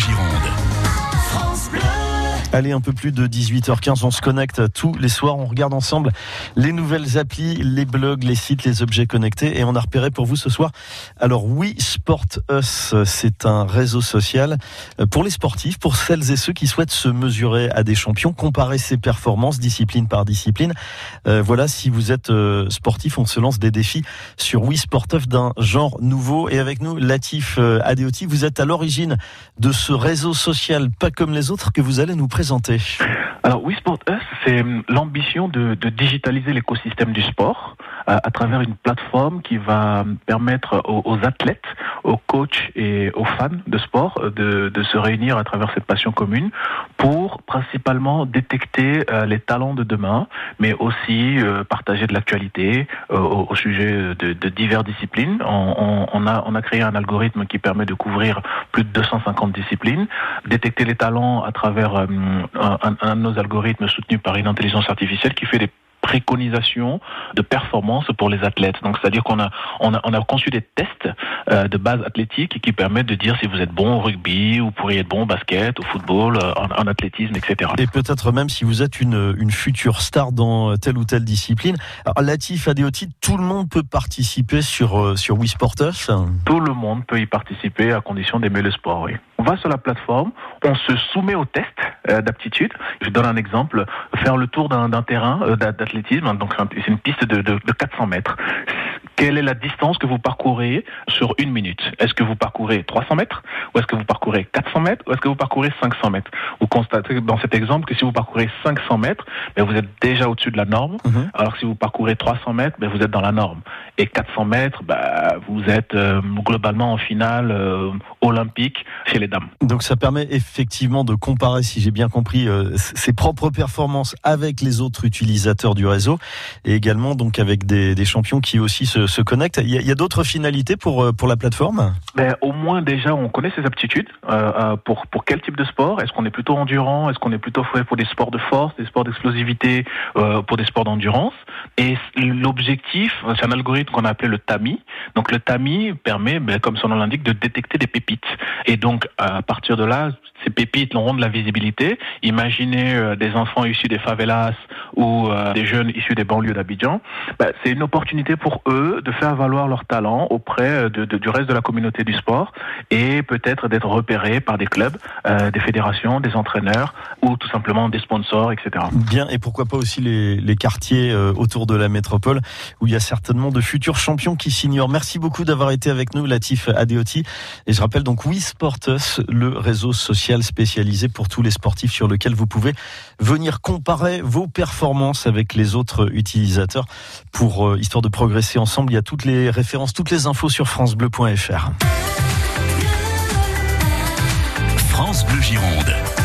Gironde. Allez, un peu plus de 18h15, on se connecte tous les soirs, on regarde ensemble les nouvelles applis, les blogs, les sites, les objets connectés et on a repéré pour vous ce soir. Alors oui, Sport Us, c'est un réseau social pour les sportifs, pour celles et ceux qui souhaitent se mesurer à des champions, comparer ses performances discipline par discipline. Euh, voilà, si vous êtes euh, sportif, on se lance des défis sur Oui Sport Us d'un genre nouveau et avec nous Latif euh, Adeoti, vous êtes à l'origine de ce réseau social pas comme les autres que vous allez nous présenter alors WeSport Us, c'est l'ambition de, digitaliser l'écosystème du sport euh, à travers une plateforme qui va permettre aux, athlètes, aux coachs et aux fans de sport euh, de, se réunir à travers cette passion commune pour principalement détecter euh, les talents de demain, mais aussi partager de l'actualité au, sujet de, divers disciplines. On, a, on a créé un algorithme qui permet de couvrir plus de 250 disciplines, détecter les talents à travers hum, un, un, de nos algorithmes soutenus par une intelligence artificielle qui fait des préconisation de performance pour les athlètes. Donc, c'est-à-dire qu'on a, on a, on a conçu des tests euh, de base athlétique qui permettent de dire si vous êtes bon au rugby, ou pourriez être bon au basket, au football, euh, en, athlétisme, etc. Et peut-être même si vous êtes une, une future star dans telle ou telle discipline. Alors, Latif Adéoti, tout le monde peut participer sur, euh, sur Wii Tout le monde peut y participer à condition d'aimer le sport, oui. On va sur la plateforme, on se soumet au test d'aptitude. Je donne un exemple, faire le tour d'un terrain d'athlétisme donc c'est une piste de, de, de 400 mètres. Quelle est la distance que vous parcourez sur une minute? Est-ce que vous parcourez 300 mètres Ou est-ce que vous parcourez 400 mètres Ou est-ce que vous parcourez 500 mètres? Vous constatez dans cet exemple que si vous parcourez 500 mètres, ben vous êtes déjà au-dessus de la norme. Mhm. Alors que si vous parcourez 300 mètres, ben vous êtes dans la norme. Et 400 mètres, ben vous êtes euh, globalement en finale euh, olympique chez les dames. Donc ça permet effectivement de comparer, si j'ai bien compris, euh, ses propres performances avec les autres utilisateurs du réseau et également donc avec des, des champions qui aussi se, se connectent. Il y a, d'autres finalités pour, euh, pour la plateforme? Ben, Au moins déjà, on connaît ses aptitudes. Euh, euh, pour, pour quel type de sport? Est-ce qu'on est plutôt endurant? Est-ce qu'on est plutôt fait pour des sports de force, des sports d'explosivité, pour des sports d'endurance? Et l'objectif, c'est un algorithme qu'on a appelé le TAMI. Donc le TAMI permet, ben, comme son nom l'indique, de détecter des pépites. Et donc à partir de là, ces pépites auront de la visibilité. Imaginez des enfants issus des favelas ou des jeunes issus des banlieues d'Abidjan. Ben, c'est une opportunité pour eux de faire valoir leur talent auprès de, du reste de la communauté du sport et peut-être d'être repérés par des clubs, euh, des fédérations, des entraîneurs ou tout simplement des sponsors, etc. Bien, et pourquoi pas aussi les, les quartiers euh, autour de la métropole où il y a certainement de futurs champions qui s'ignorent. Merci beaucoup d'avoir été avec nous, Latif Adeoti. Et je rappelle donc Oui Sportus, le réseau social spécialisé pour tous les sportifs sur lequel vous pouvez venir comparer vos performances avec les autres utilisateurs pour euh, histoire de progresser ensemble. Il y a toutes les références, toutes les infos sur francebleu.fr. France Bleu Gironde.